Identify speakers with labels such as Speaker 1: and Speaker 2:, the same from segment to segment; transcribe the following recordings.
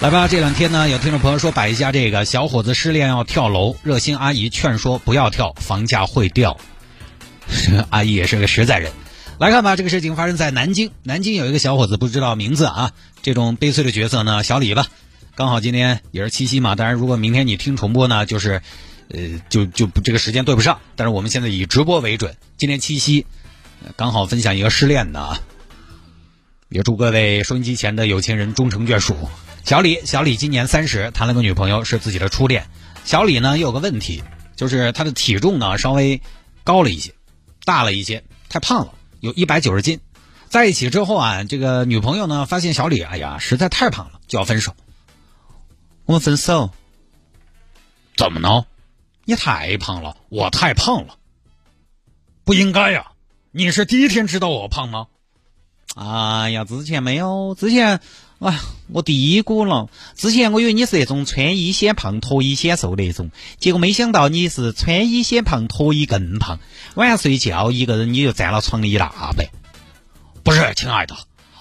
Speaker 1: 来吧，这两天呢，有听众朋友说摆一下这个小伙子失恋要跳楼，热心阿姨劝说不要跳，房价会掉。阿姨也是个实在人。来看吧，这个事情发生在南京，南京有一个小伙子不知道名字啊，这种悲催的角色呢，小李吧。刚好今天也是七夕嘛，当然如果明天你听重播呢，就是，呃，就就这个时间对不上。但是我们现在以直播为准，今天七夕，刚好分享一个失恋的啊，也祝各位收音机前的有情人终成眷属。小李，小李今年三十，谈了个女朋友，是自己的初恋。小李呢有个问题，就是他的体重呢稍微高了一些，大了一些，太胖了，有一百九十斤。在一起之后啊，这个女朋友呢发现小李，哎呀，实在太胖了，就要分手。我们分手？怎么呢？你太胖了，我太胖了，不应该呀！你是第一天知道我胖吗？哎呀，之前没有，之前，哎呀，我低估了。之前我以为你是那种穿衣显胖、脱衣显瘦那种，结果没想到你是穿衣显胖、脱衣更胖。晚上睡觉，一个人你就占了床的一大半。不是，亲爱的，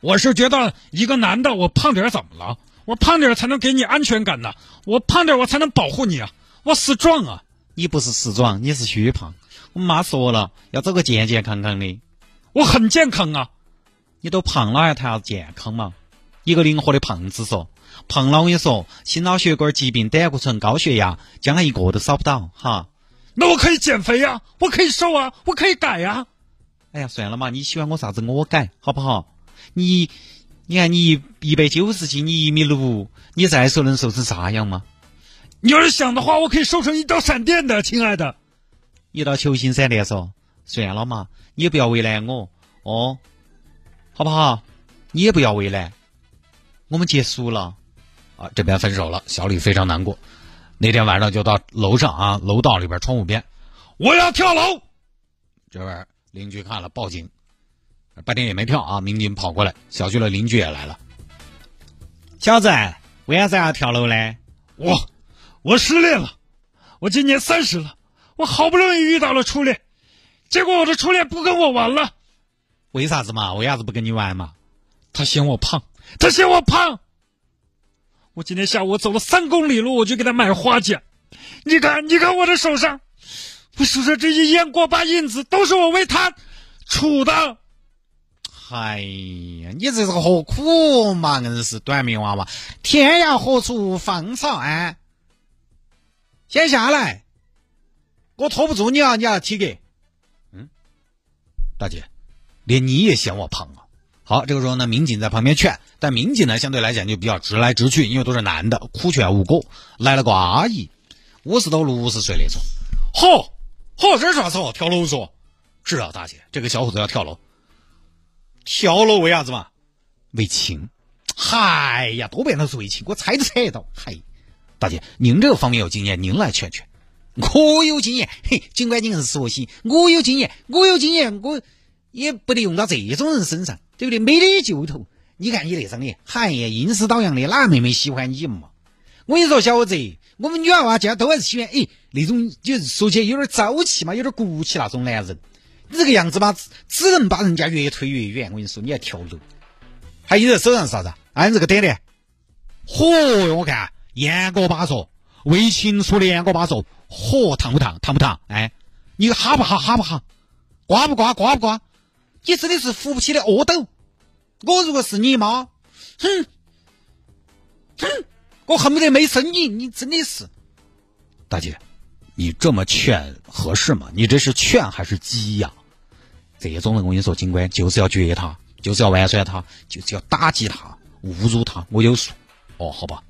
Speaker 1: 我是觉得一个男的，我胖点儿怎么了？我胖点儿才能给你安全感呢，我胖点儿我才能保护你啊！我死壮啊！你不是死壮，你是虚胖。我妈说了，要找个健健康康的。我很健康啊！你都胖了还谈啥子健康嘛？一个灵活的胖子说，胖了我跟你说，心脑血管疾病、胆固醇、高血压，将来一个都少不到哈。那我可以减肥呀、我可以瘦啊，我可以改呀、哎呀，算了嘛，你喜欢我啥子我改，好不好？你，你看你一一百九十斤，你一米六，你再说能瘦成啥样吗？你要是想的话，我可以瘦成一道闪电的，亲爱的。一道球星闪电说，算了嘛，你也不要为难我哦，好不好？你也不要为难，我们结束了啊，这边分手了，小李非常难过。那天晚上就到楼上啊，楼道里边窗户边，我要跳楼。这边邻居看了报警，半天也没跳啊，民警跑过来，小区的邻居也来了。小子，为啥子要跳楼呢？我我失恋了，我今年三十了，我好不容易遇到了初恋，结果我的初恋不跟我玩了。为啥子嘛？为啥子不跟你玩嘛？他嫌我胖，他嫌我胖。我今天下午走了三公里路，我就给他买花去。你看，你看我的手上，我手上这些烟锅巴印子都是我为他杵的。哎呀，你这是何苦嘛？硬是短命娃娃！天涯何处无芳草安？先下来，我拖不住你啊！你要体格。嗯，大姐，连你也嫌我胖啊？好，这个时候呢，民警在旁边劝，但民警呢相对来讲就比较直来直去，因为都是男的，哭劝无果。来了个阿姨，五十多六十岁那种，嚯嚯，这是啥子哦？跳楼说？是啊，大姐，这个小伙子要跳楼。跳楼为啥子嘛？为情。嗨呀，多半都是为情，我猜都猜得到。嗨，大姐，您这个方面有经验，您来劝劝。我有经验，嘿，尽管你是说戏，我有经验，我有经验，我也不得用到这种人身上，对不对？没得救头。你看你那张脸，嗨呀，阴湿倒阳的，哪个妹妹喜欢你嘛？我跟你说，小伙子，我们女娃娃家都还是喜欢，哎，那种就是说起来有点朝气嘛，有点骨气那种男人。你这个样子嘛，只能把人家越推越远。我跟你说，你要跳楼。还有你这手上是啥子？按这个点点。嚯哟，我看烟锅巴说，为情出的烟锅巴说，嚯，烫不烫？烫不烫？哎，你哈不哈？哈不哈？刮不刮？刮不刮？你真的是扶不起的阿斗。我如果是你妈，哼，哼，我恨不得没生你。你真的是，大姐，你这么劝合适吗？你这是劝还是激呀？这种人我跟你说，警官就是要撅他，就是要玩耍他，就是要打击他，侮辱他。我有数，哦，好吧。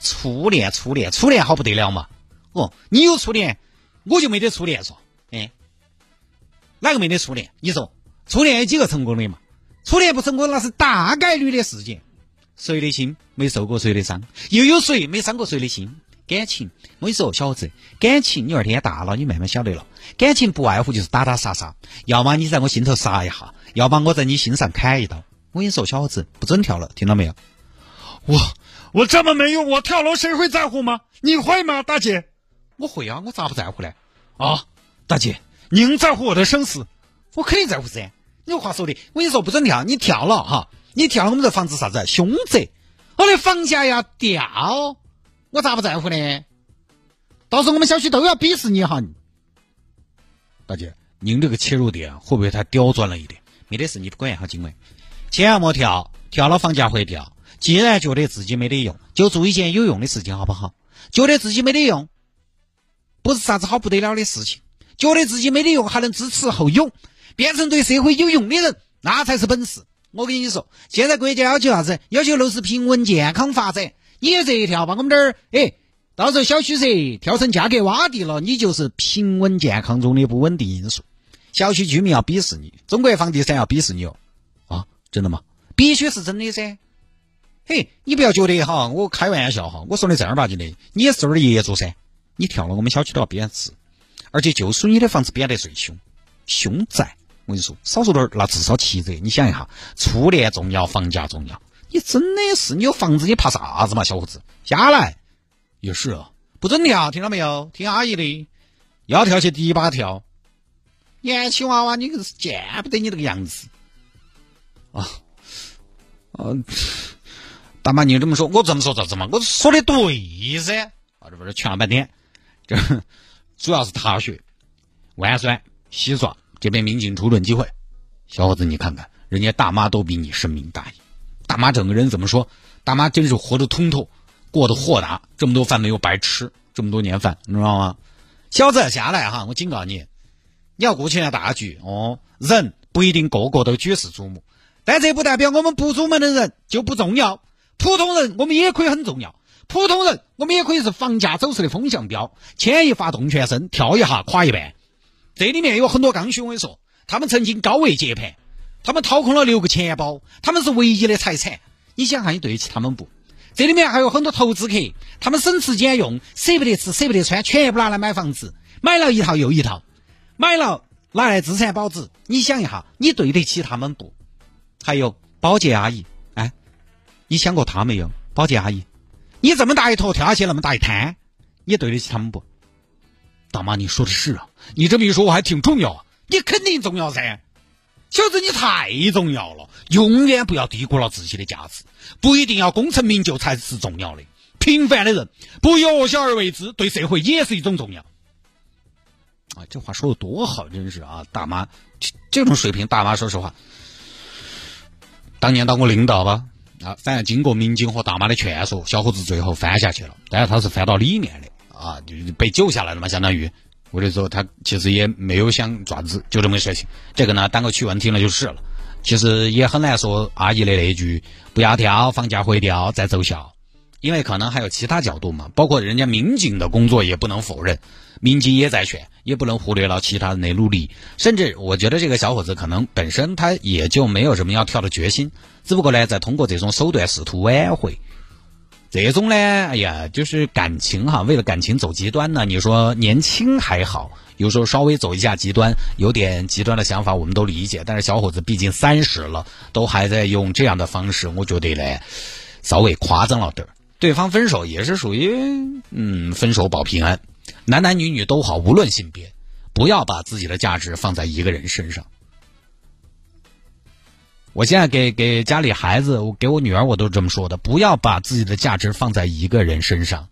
Speaker 1: 初恋，初恋，初恋好不得了嘛。哦，你有初恋，我就没得初恋说。哎，哪个没得初恋？你说，初恋有几个成功的嘛？初恋不成功，那是大概率的事件。谁的心没受过谁的伤？又有谁没伤过谁的心？感情，我跟你说，小伙子，感情你二天大了，你慢慢晓得了。感情不外乎就是打打杀杀，要么你在我心头杀一下，要么我在你心上砍一刀。我跟你说，小伙子，不准跳了，听到没有？
Speaker 2: 我我这么没用，我跳楼谁会在乎吗？你会吗，大姐？
Speaker 1: 我会啊，我咋不在乎呢？
Speaker 2: 啊，大姐，您在乎我的生死？
Speaker 1: 我肯定在乎噻。你话说的，我跟你说不准跳，你跳了哈，你跳了我们这房子啥子凶宅，我的房价要掉，我咋不在乎呢？到时候我们小区都要鄙视你哈。
Speaker 2: 大姐，您这个切入点会不会太刁钻了一点？
Speaker 1: 没得事，你不管哈，金伟，千万莫跳，跳了房价会掉。既然觉得自己没得用，就做一件有用的事情，好不好？觉得自己没得用，不是啥子好不得了的事情。觉得自己没得用，还能知耻后勇，变成对社会有用的人，那才是本事。我跟你说，现在国家要求啥子？要求楼市平稳健康发展。你这一跳，把我们这儿，哎，到时候小区噻跳成价格洼地了，你就是平稳健康中的不稳定因素。小区居民要鄙视你，中国房地产要鄙视你哦。
Speaker 2: 啊，真的吗？
Speaker 1: 必须是真的噻。嘿，你不要觉得哈，我开玩笑哈，我说的正儿八经的，你也是这儿的业主噻，你跳了我们小区都要贬值。而且就属你的房子贬得最凶，凶宅。我跟你说，少说点儿，那至少七折。你想一下，初恋重要，房价重要。你真的是你有房子，你怕啥子嘛，小伙子？下来
Speaker 2: 也是啊，
Speaker 1: 不准跳，听到没有？听阿姨的，要跳去迪吧跳。年轻娃娃，你可是见不得你这个样子
Speaker 2: 啊！啊，
Speaker 1: 大妈，你这么说，我这么说咋子嘛？我说的对噻。啊，这不是劝了半天，这。主要是踏雪、万酸、洗刷，这边民警出论机会。小伙子，你看看，人家大妈都比你深明大义。大妈整个人怎么说？大妈真是活得通透，过得豁达。这么多饭没有白吃，这么多年饭，你知道吗？小子，下来哈！我警告你，你要顾全大局哦。人不一定个个都举世瞩目，但这不代表我们不出门的人就不重要。普通人，我们也可以很重要。普通人，我们也可以是房价走势的风向标，牵一发动全身，跳一下垮一半。这里面有很多刚需，我跟你说，他们曾经高位接盘，他们掏空了六个钱包，他们是唯一的财产。你想看，你对得起他们不？这里面还有很多投资客，他们省吃俭用，舍不得吃，舍不得穿，全部拿来买房子，买了一套又一套，买了拿来资产保值。你想一下，你对得起他们不？还有保洁阿姨，哎，你想过他没有？保洁阿姨。你这么大一坨跳下去那么大一滩，你对得起他们不？
Speaker 2: 大妈，你说的是啊，你这么一说，我还挺重要啊。
Speaker 1: 你肯定重要噻，小子，你太重要了，永远不要低估了自己的价值，不一定要功成名就才是重要的。平凡的人不由小而为之，对社会也是一种重要。啊，这话说的多好，真是啊，大妈，这种水平，大妈说实话，当年当过领导吧。啊，反正经过民警和大妈的劝说，小伙子最后翻下去了。但是他是翻到里面的啊，就被救下来了嘛，相当于。或者说他其实也没有想爪子，就这么个事情。这个呢，当个趣闻听了就是了。其实也很难说阿姨的那句“不要跳，房价会掉”再奏效，因为可能还有其他角度嘛。包括人家民警的工作也不能否认，民警也在选，也不能忽略了其他人的努力。甚至我觉得这个小伙子可能本身他也就没有什么要跳的决心。只不过呢，在通过这种手段试图挽回，这种呢，哎呀，就是感情哈，为了感情走极端呢。你说年轻还好，有时候稍微走一下极端，有点极端的想法，我们都理解。但是小伙子毕竟三十了，都还在用这样的方式，我觉得呢，稍微夸张了点儿。对方分手也是属于嗯，分手保平安，男男女女都好，无论性别，不要把自己的价值放在一个人身上。我现在给给家里孩子，我给我女儿，我都是这么说的：不要把自己的价值放在一个人身上。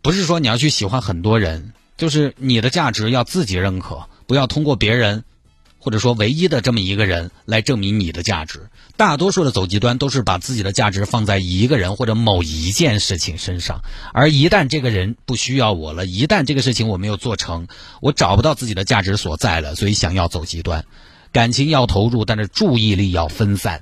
Speaker 1: 不是说你要去喜欢很多人，就是你的价值要自己认可，不要通过别人，或者说唯一的这么一个人来证明你的价值。大多数的走极端都是把自己的价值放在一个人或者某一件事情身上，而一旦这个人不需要我了，一旦这个事情我没有做成，我找不到自己的价值所在了，所以想要走极端。感情要投入，但是注意力要分散；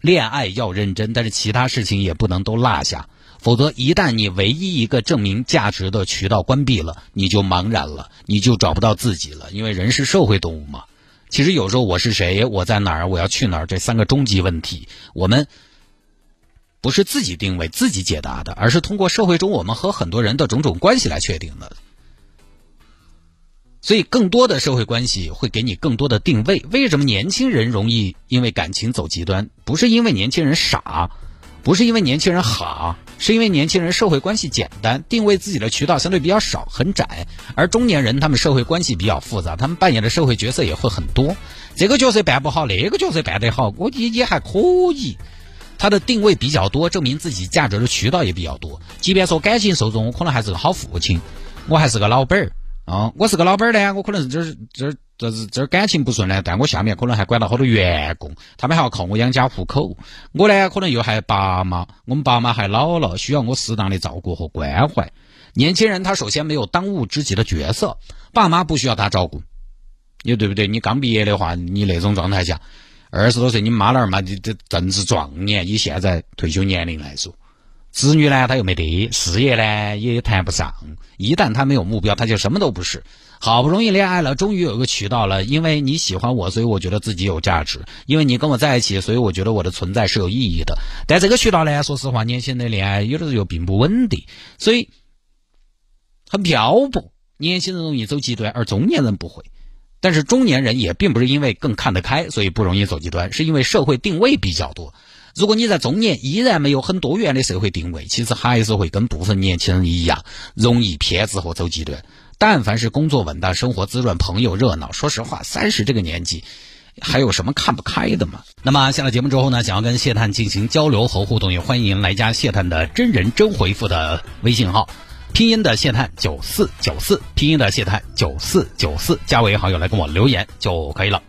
Speaker 1: 恋爱要认真，但是其他事情也不能都落下。否则，一旦你唯一一个证明价值的渠道关闭了，你就茫然了，你就找不到自己了。因为人是社会动物嘛。其实有时候，我是谁，我在哪儿，我要去哪儿，这三个终极问题，我们不是自己定位、自己解答的，而是通过社会中我们和很多人的种种关系来确定的。所以，更多的社会关系会给你更多的定位。为什么年轻人容易因为感情走极端？不是因为年轻人傻，不是因为年轻人哈，是因为年轻人社会关系简单，定位自己的渠道相对比较少，很窄。而中年人他们社会关系比较复杂，他们扮演的社会角色也会很多。这个角色扮不好，那个角色扮得好，我也也还可以。他的定位比较多，证明自己价值的渠道也比较多。即便说感情受众，我可能还是个好父亲，我还是个老板儿啊，我是个老板儿呢，我可能是这这这是这儿感情不顺呢，但我下面可能还管到好多员工，他们还要靠我养家糊口。我呢，可能又还爸妈，我们爸妈还老了，需要我适当的照顾和关怀。年轻人他首先没有当务之急的角色，爸妈不需要他照顾，你对不对？你刚毕业的话，你那种状态下。二十多岁，你妈老儿嘛，这这正值壮年，以现在退休年龄来说，子女呢他又没得，事业呢也谈不上。一旦他没有目标，他就什么都不是。好不容易恋爱了，终于有一个渠道了，因为你喜欢我，所以我觉得自己有价值；因为你跟我在一起，所以我觉得我的存在是有意义的。但这个渠道呢，说实话，年轻人的恋爱有的时候又并不稳定，所以很漂泊。年轻人容易走极端，而中年人不会。但是中年人也并不是因为更看得开，所以不容易走极端，是因为社会定位比较多。如果你在中年依然没有很多元的社会定位，其实还是会跟部分年轻人一样，容易偏执和走极端。但凡是工作稳当、生活滋润、朋友热闹，说实话，三十这个年纪，还有什么看不开的吗？那么下了节目之后呢，想要跟谢探进行交流和互动，也欢迎来加谢探的真人真回复的微信号。拼音的谢探九四九四，拼音的谢探九四九四，加为好友来跟我留言就可以了。